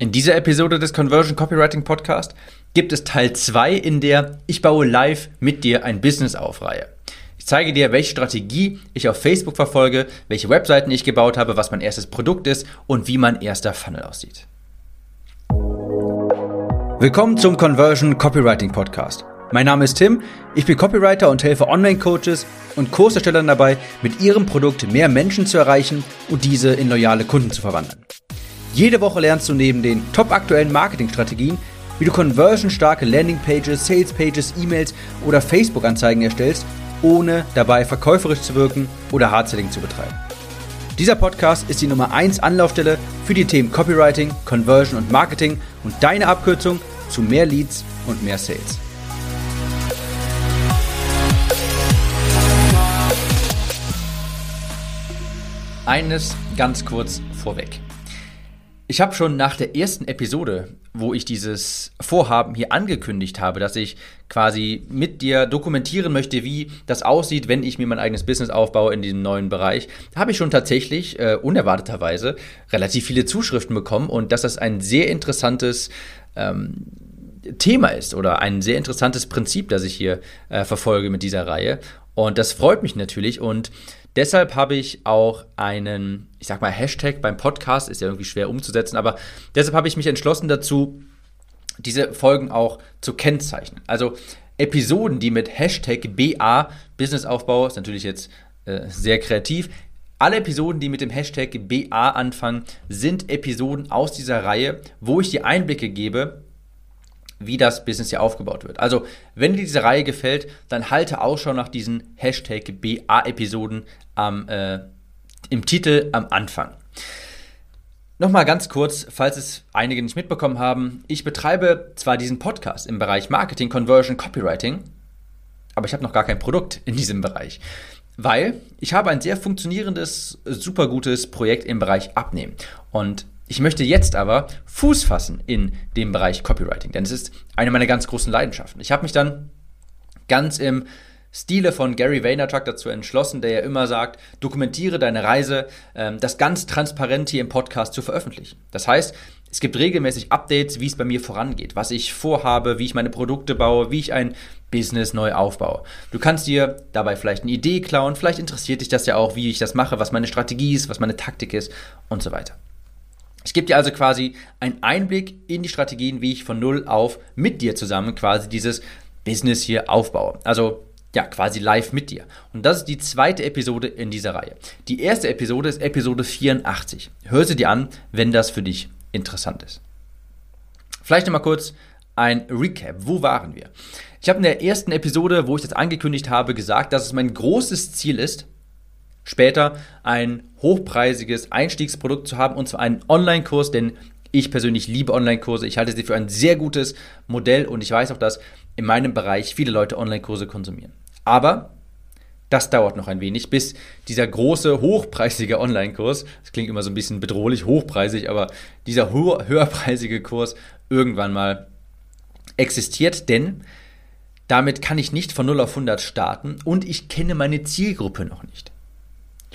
In dieser Episode des Conversion Copywriting Podcast gibt es Teil 2, in der ich baue live mit dir ein Business auf Reihe. Ich zeige dir, welche Strategie ich auf Facebook verfolge, welche Webseiten ich gebaut habe, was mein erstes Produkt ist und wie mein erster Funnel aussieht. Willkommen zum Conversion Copywriting Podcast. Mein Name ist Tim, ich bin Copywriter und helfe Online-Coaches und Kurserstellern dabei, mit ihrem Produkt mehr Menschen zu erreichen und diese in loyale Kunden zu verwandeln. Jede Woche lernst du neben den top aktuellen Marketingstrategien, wie du conversionstarke Landingpages, Salespages, E-Mails oder Facebook-Anzeigen erstellst, ohne dabei verkäuferisch zu wirken oder Hardselling zu betreiben. Dieser Podcast ist die Nummer 1 Anlaufstelle für die Themen Copywriting, Conversion und Marketing und deine Abkürzung zu mehr Leads und mehr Sales. Eines ganz kurz vorweg. Ich habe schon nach der ersten Episode, wo ich dieses Vorhaben hier angekündigt habe, dass ich quasi mit dir dokumentieren möchte, wie das aussieht, wenn ich mir mein eigenes Business aufbaue in diesem neuen Bereich, habe ich schon tatsächlich äh, unerwarteterweise relativ viele Zuschriften bekommen und dass das ein sehr interessantes ähm, Thema ist oder ein sehr interessantes Prinzip, das ich hier äh, verfolge mit dieser Reihe. Und das freut mich natürlich und Deshalb habe ich auch einen, ich sag mal, Hashtag beim Podcast, ist ja irgendwie schwer umzusetzen, aber deshalb habe ich mich entschlossen dazu, diese Folgen auch zu kennzeichnen. Also Episoden, die mit Hashtag BA Businessaufbau, ist natürlich jetzt äh, sehr kreativ. Alle Episoden, die mit dem Hashtag BA anfangen, sind Episoden aus dieser Reihe, wo ich dir Einblicke gebe, wie das Business hier aufgebaut wird. Also, wenn dir diese Reihe gefällt, dann halte Ausschau nach diesen Hashtag BA-Episoden äh, im Titel am Anfang. Nochmal ganz kurz, falls es einige nicht mitbekommen haben. Ich betreibe zwar diesen Podcast im Bereich Marketing, Conversion, Copywriting, aber ich habe noch gar kein Produkt in diesem Bereich. Weil ich habe ein sehr funktionierendes, super gutes Projekt im Bereich Abnehmen. Und ich möchte jetzt aber Fuß fassen in dem Bereich Copywriting, denn es ist eine meiner ganz großen Leidenschaften. Ich habe mich dann ganz im Stile von Gary Vaynerchuk dazu entschlossen, der ja immer sagt, dokumentiere deine Reise, ähm, das ganz transparent hier im Podcast zu veröffentlichen. Das heißt, es gibt regelmäßig Updates, wie es bei mir vorangeht, was ich vorhabe, wie ich meine Produkte baue, wie ich ein Business neu aufbaue. Du kannst dir dabei vielleicht eine Idee klauen, vielleicht interessiert dich das ja auch, wie ich das mache, was meine Strategie ist, was meine Taktik ist und so weiter. Ich gebe dir also quasi einen Einblick in die Strategien, wie ich von null auf mit dir zusammen quasi dieses Business hier aufbaue. Also ja, quasi live mit dir. Und das ist die zweite Episode in dieser Reihe. Die erste Episode ist Episode 84. Hör sie dir an, wenn das für dich interessant ist. Vielleicht nochmal kurz ein Recap. Wo waren wir? Ich habe in der ersten Episode, wo ich das angekündigt habe, gesagt, dass es mein großes Ziel ist, später ein hochpreisiges Einstiegsprodukt zu haben, und zwar einen Online-Kurs, denn ich persönlich liebe Online-Kurse. Ich halte sie für ein sehr gutes Modell und ich weiß auch, dass in meinem Bereich viele Leute Online-Kurse konsumieren. Aber das dauert noch ein wenig, bis dieser große, hochpreisige Online-Kurs, das klingt immer so ein bisschen bedrohlich, hochpreisig, aber dieser höherpreisige Kurs irgendwann mal existiert, denn damit kann ich nicht von 0 auf 100 starten und ich kenne meine Zielgruppe noch nicht.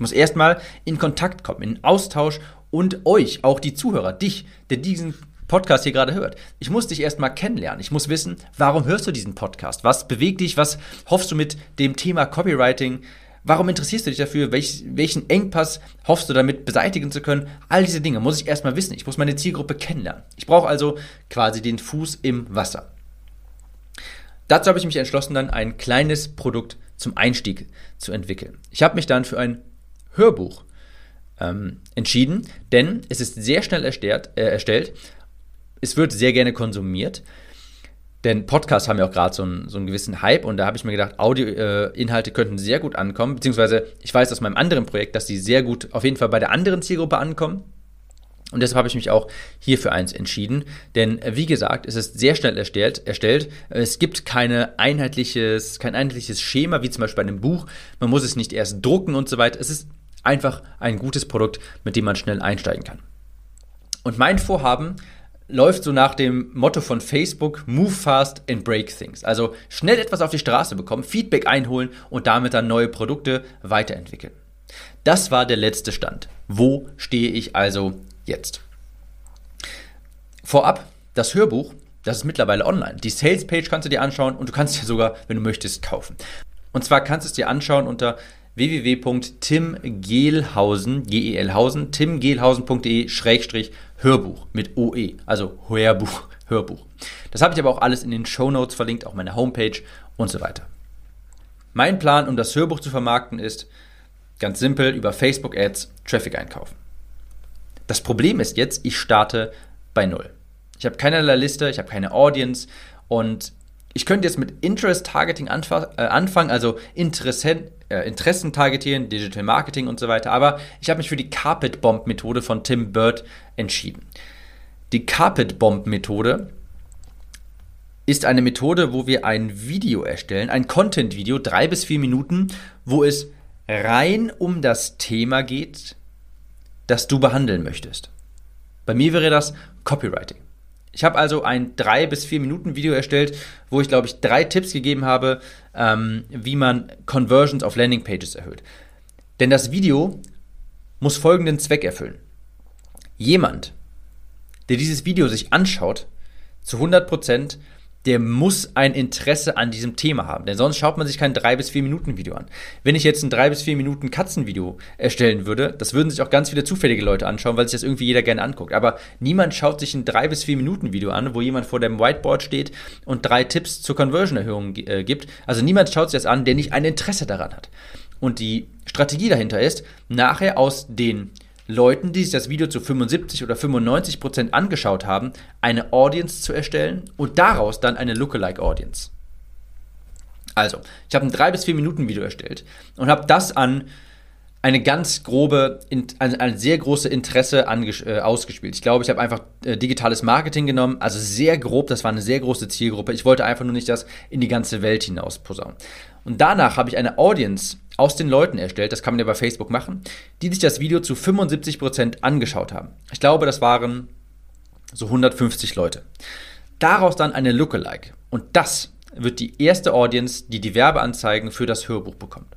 Ich muss erstmal in Kontakt kommen, in Austausch und euch, auch die Zuhörer, dich, der diesen Podcast hier gerade hört. Ich muss dich erstmal kennenlernen. Ich muss wissen, warum hörst du diesen Podcast? Was bewegt dich? Was hoffst du mit dem Thema Copywriting? Warum interessierst du dich dafür? Welch, welchen Engpass hoffst du damit beseitigen zu können? All diese Dinge muss ich erstmal wissen. Ich muss meine Zielgruppe kennenlernen. Ich brauche also quasi den Fuß im Wasser. Dazu habe ich mich entschlossen, dann ein kleines Produkt zum Einstieg zu entwickeln. Ich habe mich dann für ein Hörbuch ähm, entschieden, denn es ist sehr schnell erstellt, äh, erstellt. Es wird sehr gerne konsumiert. Denn Podcasts haben ja auch gerade so, einen, so einen gewissen Hype und da habe ich mir gedacht, Audioinhalte äh, könnten sehr gut ankommen. Beziehungsweise ich weiß aus meinem anderen Projekt, dass die sehr gut auf jeden Fall bei der anderen Zielgruppe ankommen. Und deshalb habe ich mich auch hier für eins entschieden. Denn äh, wie gesagt, es ist sehr schnell erstellt. erstellt. Es gibt keine einheitliches, kein einheitliches Schema, wie zum Beispiel bei einem Buch. Man muss es nicht erst drucken und so weiter. Es ist Einfach ein gutes Produkt, mit dem man schnell einsteigen kann. Und mein Vorhaben läuft so nach dem Motto von Facebook, Move fast and break things. Also schnell etwas auf die Straße bekommen, Feedback einholen und damit dann neue Produkte weiterentwickeln. Das war der letzte Stand. Wo stehe ich also jetzt? Vorab, das Hörbuch, das ist mittlerweile online. Die Sales-Page kannst du dir anschauen und du kannst dir sogar, wenn du möchtest, kaufen. Und zwar kannst du es dir anschauen unter www.timgehlhausen, G-E-L-Hausen, timgehlhausen.de-hörbuch mit OE, also Hörbuch, Hörbuch. Das habe ich aber auch alles in den Show Notes verlinkt, auch meine Homepage und so weiter. Mein Plan, um das Hörbuch zu vermarkten, ist ganz simpel über Facebook Ads Traffic einkaufen. Das Problem ist jetzt, ich starte bei Null. Ich habe keinerlei Liste, ich habe keine Audience und ich könnte jetzt mit Interest Targeting äh, anfangen, also Interessen, äh, Interessen targetieren, Digital Marketing und so weiter, aber ich habe mich für die Carpet Bomb Methode von Tim Bird entschieden. Die Carpet Bomb Methode ist eine Methode, wo wir ein Video erstellen, ein Content-Video, drei bis vier Minuten, wo es rein um das Thema geht, das du behandeln möchtest. Bei mir wäre das Copywriting. Ich habe also ein drei bis vier Minuten Video erstellt, wo ich glaube ich drei Tipps gegeben habe, ähm, wie man Conversions auf Landingpages erhöht. Denn das Video muss folgenden Zweck erfüllen. Jemand, der dieses Video sich anschaut, zu 100 Prozent der muss ein Interesse an diesem Thema haben. Denn sonst schaut man sich kein 3 bis 4 Minuten Video an. Wenn ich jetzt ein 3 bis 4 Minuten Katzenvideo erstellen würde, das würden sich auch ganz viele zufällige Leute anschauen, weil sich das irgendwie jeder gerne anguckt. Aber niemand schaut sich ein 3 bis 4 Minuten Video an, wo jemand vor dem Whiteboard steht und drei Tipps zur Conversion-Erhöhung äh, gibt. Also niemand schaut sich das an, der nicht ein Interesse daran hat. Und die Strategie dahinter ist, nachher aus den Leuten, die sich das Video zu 75 oder 95 Prozent angeschaut haben, eine Audience zu erstellen und daraus dann eine Lookalike Audience. Also, ich habe ein 3 bis 4 Minuten Video erstellt und habe das an eine ganz grobe, ein, ein sehr große Interesse äh, ausgespielt. Ich glaube, ich habe einfach äh, digitales Marketing genommen, also sehr grob, das war eine sehr große Zielgruppe. Ich wollte einfach nur nicht das in die ganze Welt hinaus posaunen. Und danach habe ich eine Audience aus den Leuten erstellt, das kann man ja bei Facebook machen, die sich das Video zu 75% angeschaut haben. Ich glaube, das waren so 150 Leute. Daraus dann eine Lookalike. Und das wird die erste Audience, die die Werbeanzeigen für das Hörbuch bekommt.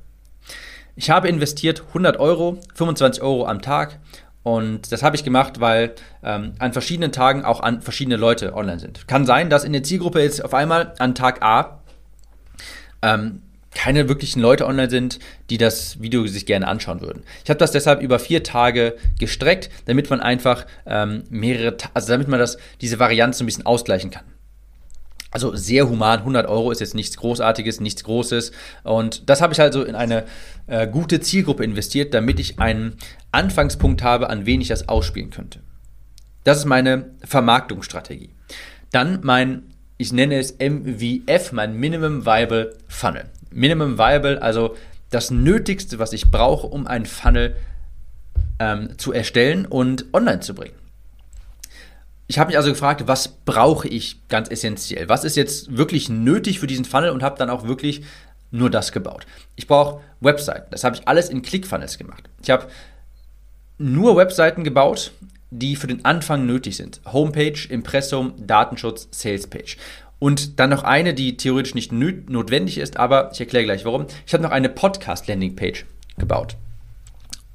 Ich habe investiert 100 Euro, 25 Euro am Tag und das habe ich gemacht, weil ähm, an verschiedenen Tagen auch an verschiedene Leute online sind. Kann sein, dass in der Zielgruppe jetzt auf einmal an Tag A ähm, keine wirklichen Leute online sind, die das Video sich gerne anschauen würden. Ich habe das deshalb über vier Tage gestreckt, damit man einfach ähm, mehrere, also damit man das, diese Varianz so ein bisschen ausgleichen kann. Also sehr human, 100 Euro ist jetzt nichts Großartiges, nichts Großes. Und das habe ich also in eine äh, gute Zielgruppe investiert, damit ich einen Anfangspunkt habe, an wen ich das ausspielen könnte. Das ist meine Vermarktungsstrategie. Dann mein, ich nenne es MVF, mein Minimum Viable Funnel. Minimum Viable, also das Nötigste, was ich brauche, um einen Funnel ähm, zu erstellen und online zu bringen. Ich habe mich also gefragt, was brauche ich ganz essentiell? Was ist jetzt wirklich nötig für diesen Funnel und habe dann auch wirklich nur das gebaut. Ich brauche Webseiten. Das habe ich alles in ClickFunnels gemacht. Ich habe nur Webseiten gebaut, die für den Anfang nötig sind. Homepage, Impressum, Datenschutz, Salespage. Und dann noch eine, die theoretisch nicht notwendig ist, aber ich erkläre gleich warum. Ich habe noch eine Podcast-Landing-Page gebaut.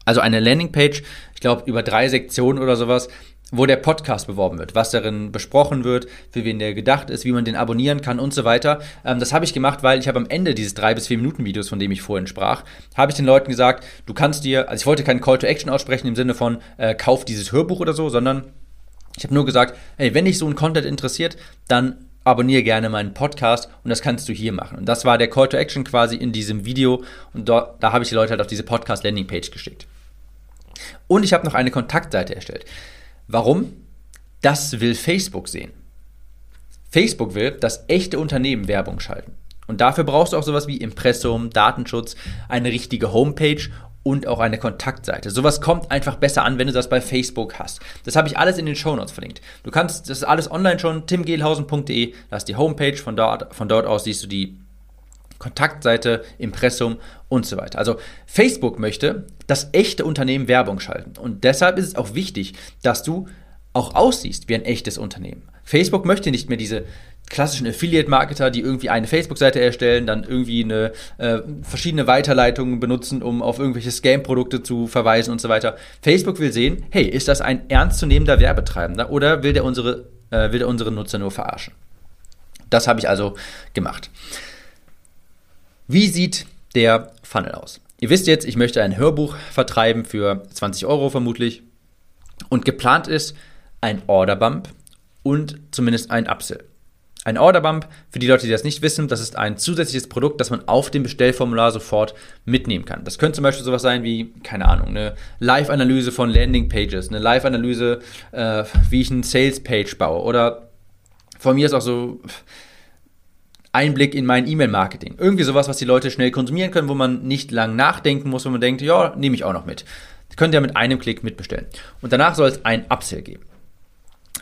Also eine Landingpage, ich glaube über drei Sektionen oder sowas, wo der Podcast beworben wird, was darin besprochen wird, für wen der gedacht ist, wie man den abonnieren kann und so weiter. Ähm, das habe ich gemacht, weil ich habe am Ende dieses drei bis vier Minuten Videos, von dem ich vorhin sprach, habe ich den Leuten gesagt, du kannst dir, also ich wollte keinen Call to Action aussprechen im Sinne von äh, kauf dieses Hörbuch oder so, sondern ich habe nur gesagt, hey, wenn dich so ein Content interessiert, dann abonniere gerne meinen Podcast und das kannst du hier machen. Und das war der Call to Action quasi in diesem Video und dort, da habe ich die Leute halt auf diese Podcast Landing Page geschickt. Und ich habe noch eine Kontaktseite erstellt. Warum? Das will Facebook sehen. Facebook will, dass echte Unternehmen Werbung schalten. Und dafür brauchst du auch sowas wie Impressum, Datenschutz, eine richtige Homepage und auch eine Kontaktseite. Sowas kommt einfach besser an, wenn du das bei Facebook hast. Das habe ich alles in den Show Notes verlinkt. Du kannst, das ist alles online schon, timgehlhausen.de, da ist die Homepage, von dort, von dort aus siehst du die Kontaktseite, Impressum und so weiter. Also Facebook möchte, dass echte Unternehmen Werbung schalten. Und deshalb ist es auch wichtig, dass du auch aussiehst wie ein echtes Unternehmen. Facebook möchte nicht mehr diese klassischen Affiliate-Marketer, die irgendwie eine Facebook-Seite erstellen, dann irgendwie eine, äh, verschiedene Weiterleitungen benutzen, um auf irgendwelche Scam-Produkte zu verweisen und so weiter. Facebook will sehen, hey, ist das ein ernstzunehmender Werbetreibender oder will der unsere äh, will er unsere Nutzer nur verarschen. Das habe ich also gemacht. Wie sieht der Funnel aus? Ihr wisst jetzt, ich möchte ein Hörbuch vertreiben für 20 Euro vermutlich. Und geplant ist ein Orderbump und zumindest ein Upsell. Ein Orderbump, für die Leute, die das nicht wissen, das ist ein zusätzliches Produkt, das man auf dem Bestellformular sofort mitnehmen kann. Das könnte zum Beispiel sowas sein wie, keine Ahnung, eine Live-Analyse von Landing-Pages, eine Live-Analyse, äh, wie ich eine Sales-Page baue oder von mir ist auch so Einblick in mein E-Mail-Marketing. Irgendwie sowas, was die Leute schnell konsumieren können, wo man nicht lang nachdenken muss, wo man denkt, ja, nehme ich auch noch mit. Das könnt ihr mit einem Klick mitbestellen. Und danach soll es ein Upsell geben.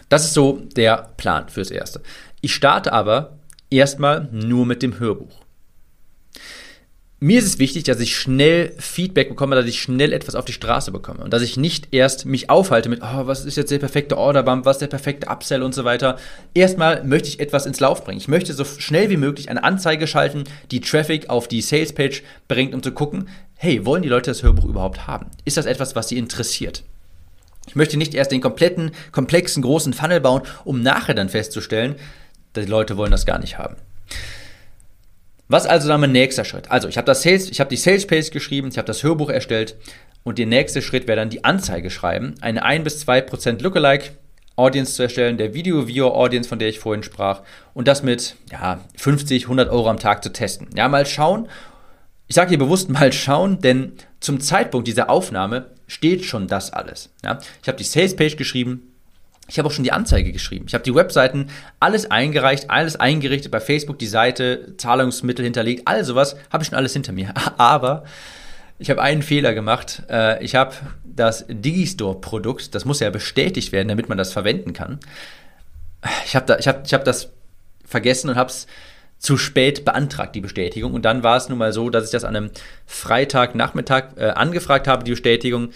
Das ist so der Plan fürs Erste. Ich starte aber erstmal nur mit dem Hörbuch. Mir ist es wichtig, dass ich schnell Feedback bekomme, dass ich schnell etwas auf die Straße bekomme und dass ich nicht erst mich aufhalte mit, oh, was ist jetzt der perfekte Orderbump, was ist der perfekte Upsell und so weiter. Erstmal möchte ich etwas ins Lauf bringen. Ich möchte so schnell wie möglich eine Anzeige schalten, die Traffic auf die Salespage bringt, um zu gucken, hey, wollen die Leute das Hörbuch überhaupt haben? Ist das etwas, was sie interessiert? Ich möchte nicht erst den kompletten, komplexen, großen Funnel bauen, um nachher dann festzustellen, die Leute wollen das gar nicht haben. Was also dann mein nächster Schritt? Also, ich habe das die Sales Page geschrieben, ich habe das Hörbuch erstellt und der nächste Schritt wäre dann die Anzeige schreiben, eine 1 bis 2% Lookalike Audience zu erstellen, der Video Viewer Audience, von der ich vorhin sprach und das mit ja, 50, 100 Euro am Tag zu testen. Ja, mal schauen. Ich sage hier bewusst mal schauen, denn zum Zeitpunkt dieser Aufnahme steht schon das alles. Ja? Ich habe die Sales Page geschrieben, ich habe auch schon die Anzeige geschrieben. Ich habe die Webseiten, alles eingereicht, alles eingerichtet bei Facebook, die Seite, Zahlungsmittel hinterlegt, all sowas habe ich schon alles hinter mir. Aber ich habe einen Fehler gemacht. Äh, ich habe das Digistore-Produkt, das muss ja bestätigt werden, damit man das verwenden kann. Ich habe da, ich hab, ich hab das vergessen und habe es zu spät beantragt, die Bestätigung. Und dann war es nun mal so, dass ich das an einem Freitagnachmittag äh, angefragt habe, die Bestätigung.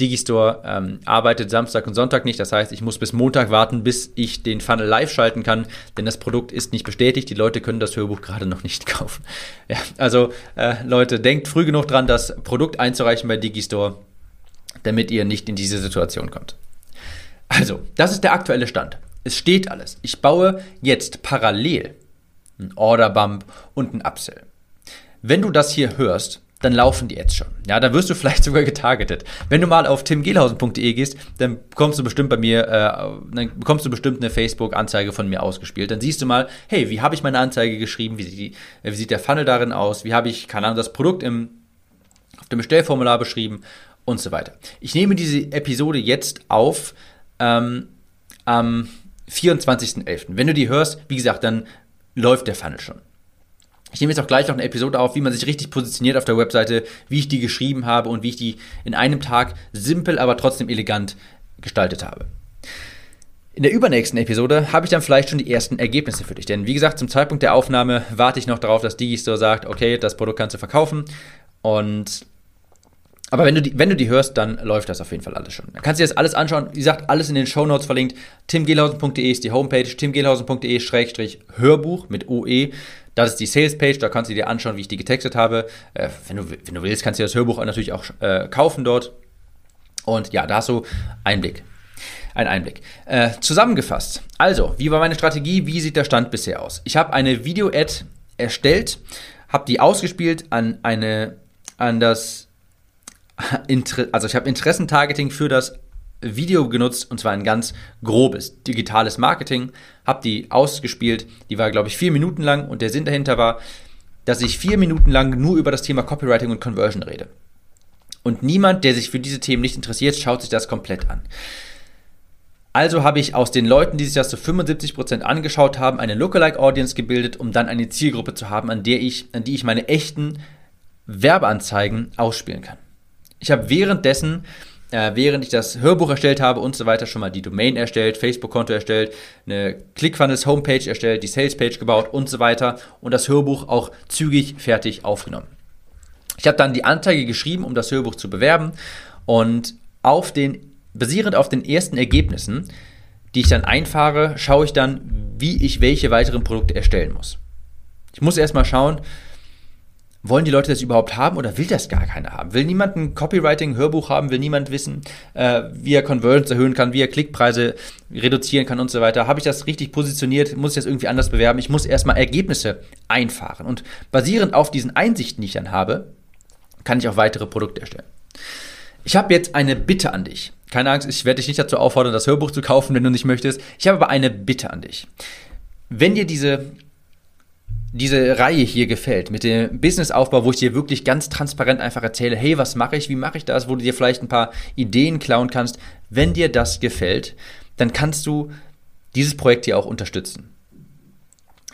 Digistore ähm, arbeitet Samstag und Sonntag nicht. Das heißt, ich muss bis Montag warten, bis ich den Funnel live schalten kann, denn das Produkt ist nicht bestätigt. Die Leute können das Hörbuch gerade noch nicht kaufen. Ja, also äh, Leute, denkt früh genug dran, das Produkt einzureichen bei Digistore, damit ihr nicht in diese Situation kommt. Also, das ist der aktuelle Stand. Es steht alles. Ich baue jetzt parallel einen Order Bump und einen Upsell. Wenn du das hier hörst, dann laufen die Ads schon. Ja, da wirst du vielleicht sogar getargetet. Wenn du mal auf timgehlhausen.de gehst, dann bekommst du bestimmt bei mir, äh, dann bekommst du bestimmt eine Facebook-Anzeige von mir ausgespielt. Dann siehst du mal, hey, wie habe ich meine Anzeige geschrieben? Wie sieht, die, wie sieht der Funnel darin aus? Wie habe ich, keine Ahnung, das Produkt im, auf dem Bestellformular beschrieben? Und so weiter. Ich nehme diese Episode jetzt auf ähm, am 24.11. Wenn du die hörst, wie gesagt, dann läuft der Funnel schon. Ich nehme jetzt auch gleich noch eine Episode auf, wie man sich richtig positioniert auf der Webseite, wie ich die geschrieben habe und wie ich die in einem Tag simpel, aber trotzdem elegant gestaltet habe. In der übernächsten Episode habe ich dann vielleicht schon die ersten Ergebnisse für dich. Denn wie gesagt, zum Zeitpunkt der Aufnahme warte ich noch darauf, dass Digistore sagt, okay, das Produkt kannst du verkaufen. Und aber wenn du, die, wenn du die hörst, dann läuft das auf jeden Fall alles schon. Dann kannst du dir das alles anschauen. Wie gesagt, alles in den Show Notes verlinkt. timgehlhausen.de ist die Homepage. timgehlhausen.de-hörbuch mit OE. Das ist die Sales-Page, da kannst du dir anschauen, wie ich die getextet habe. Äh, wenn, du, wenn du willst, kannst du das Hörbuch natürlich auch äh, kaufen dort. Und ja, da hast du Einblick. Ein Einblick. Äh, zusammengefasst. Also, wie war meine Strategie? Wie sieht der Stand bisher aus? Ich habe eine Video-Ad erstellt, habe die ausgespielt an eine, an das, also ich habe Interessentargeting für das Video genutzt und zwar ein ganz grobes digitales Marketing. Habe die ausgespielt. Die war, glaube ich, vier Minuten lang und der Sinn dahinter war, dass ich vier Minuten lang nur über das Thema Copywriting und Conversion rede. Und niemand, der sich für diese Themen nicht interessiert, schaut sich das komplett an. Also habe ich aus den Leuten, die sich das zu 75% angeschaut haben, eine Lookalike Audience gebildet, um dann eine Zielgruppe zu haben, an der ich, an die ich meine echten Werbeanzeigen ausspielen kann. Ich habe währenddessen äh, während ich das Hörbuch erstellt habe und so weiter, schon mal die Domain erstellt, Facebook-Konto erstellt, eine ClickFunnels-Homepage erstellt, die Sales-Page gebaut und so weiter und das Hörbuch auch zügig fertig aufgenommen. Ich habe dann die Anzeige geschrieben, um das Hörbuch zu bewerben und auf den, basierend auf den ersten Ergebnissen, die ich dann einfahre, schaue ich dann, wie ich welche weiteren Produkte erstellen muss. Ich muss erstmal schauen, wollen die Leute das überhaupt haben oder will das gar keiner haben? Will niemand ein Copywriting-Hörbuch haben? Will niemand wissen, äh, wie er Conversions erhöhen kann, wie er Klickpreise reduzieren kann und so weiter? Habe ich das richtig positioniert? Muss ich das irgendwie anders bewerben? Ich muss erstmal Ergebnisse einfahren. Und basierend auf diesen Einsichten, die ich dann habe, kann ich auch weitere Produkte erstellen. Ich habe jetzt eine Bitte an dich. Keine Angst, ich werde dich nicht dazu auffordern, das Hörbuch zu kaufen, wenn du nicht möchtest. Ich habe aber eine Bitte an dich. Wenn dir diese diese Reihe hier gefällt, mit dem Businessaufbau, wo ich dir wirklich ganz transparent einfach erzähle, hey, was mache ich, wie mache ich das, wo du dir vielleicht ein paar Ideen klauen kannst, wenn dir das gefällt, dann kannst du dieses Projekt hier auch unterstützen.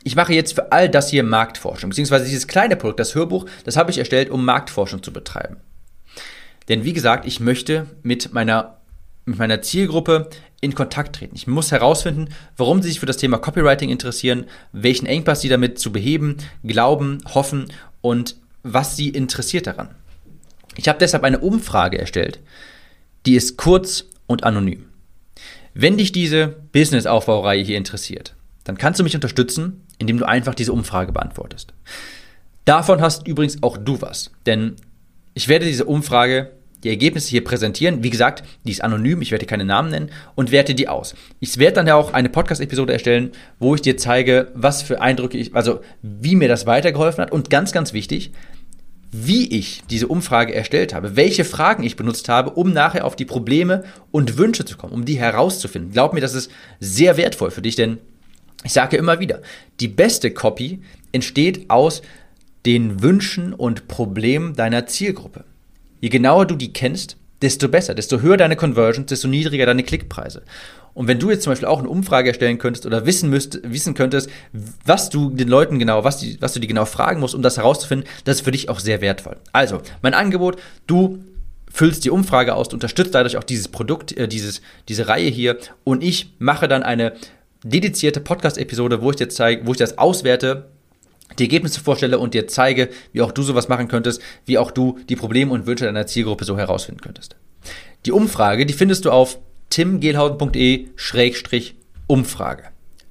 Ich mache jetzt für all das hier Marktforschung, beziehungsweise dieses kleine Produkt, das Hörbuch, das habe ich erstellt, um Marktforschung zu betreiben. Denn wie gesagt, ich möchte mit meiner, mit meiner Zielgruppe in Kontakt treten. Ich muss herausfinden, warum sie sich für das Thema Copywriting interessieren, welchen Engpass sie damit zu beheben, glauben, hoffen und was sie interessiert daran. Ich habe deshalb eine Umfrage erstellt, die ist kurz und anonym. Wenn dich diese Business-Aufbaureihe hier interessiert, dann kannst du mich unterstützen, indem du einfach diese Umfrage beantwortest. Davon hast übrigens auch du was, denn ich werde diese Umfrage die Ergebnisse hier präsentieren. Wie gesagt, die ist anonym, ich werde keine Namen nennen und werte die aus. Ich werde dann ja auch eine Podcast-Episode erstellen, wo ich dir zeige, was für Eindrücke ich, also wie mir das weitergeholfen hat und ganz, ganz wichtig, wie ich diese Umfrage erstellt habe, welche Fragen ich benutzt habe, um nachher auf die Probleme und Wünsche zu kommen, um die herauszufinden. Glaub mir, das ist sehr wertvoll für dich, denn ich sage immer wieder, die beste Copy entsteht aus den Wünschen und Problemen deiner Zielgruppe. Je genauer du die kennst, desto besser, desto höher deine Conversions, desto niedriger deine Klickpreise. Und wenn du jetzt zum Beispiel auch eine Umfrage erstellen könntest oder wissen müsst, wissen könntest, was du den Leuten genau, was, die, was du die genau fragen musst, um das herauszufinden, das ist für dich auch sehr wertvoll. Also, mein Angebot, du füllst die Umfrage aus, du unterstützt dadurch auch dieses Produkt, äh, dieses, diese Reihe hier und ich mache dann eine dedizierte Podcast-Episode, wo ich dir zeige, wo ich das auswerte, die Ergebnisse vorstelle und dir zeige, wie auch du sowas machen könntest, wie auch du die Probleme und Wünsche deiner Zielgruppe so herausfinden könntest. Die Umfrage, die findest du auf timgehlhausen.de-umfrage.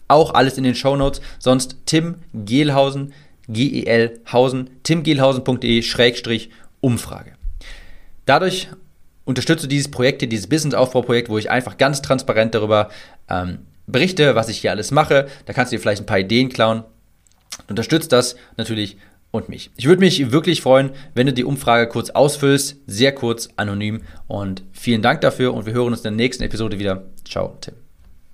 Auch alles in den Show Notes. Sonst Tim Gehlhausen, G-E-L Hausen, timgehlhausen.de-umfrage. Dadurch unterstütze dieses Projekt dieses Business-Aufbauprojekt, wo ich einfach ganz transparent darüber ähm, berichte, was ich hier alles mache. Da kannst du dir vielleicht ein paar Ideen klauen unterstützt das natürlich und mich. Ich würde mich wirklich freuen, wenn du die Umfrage kurz ausfüllst, sehr kurz, anonym und vielen Dank dafür und wir hören uns in der nächsten Episode wieder. Ciao, Tim.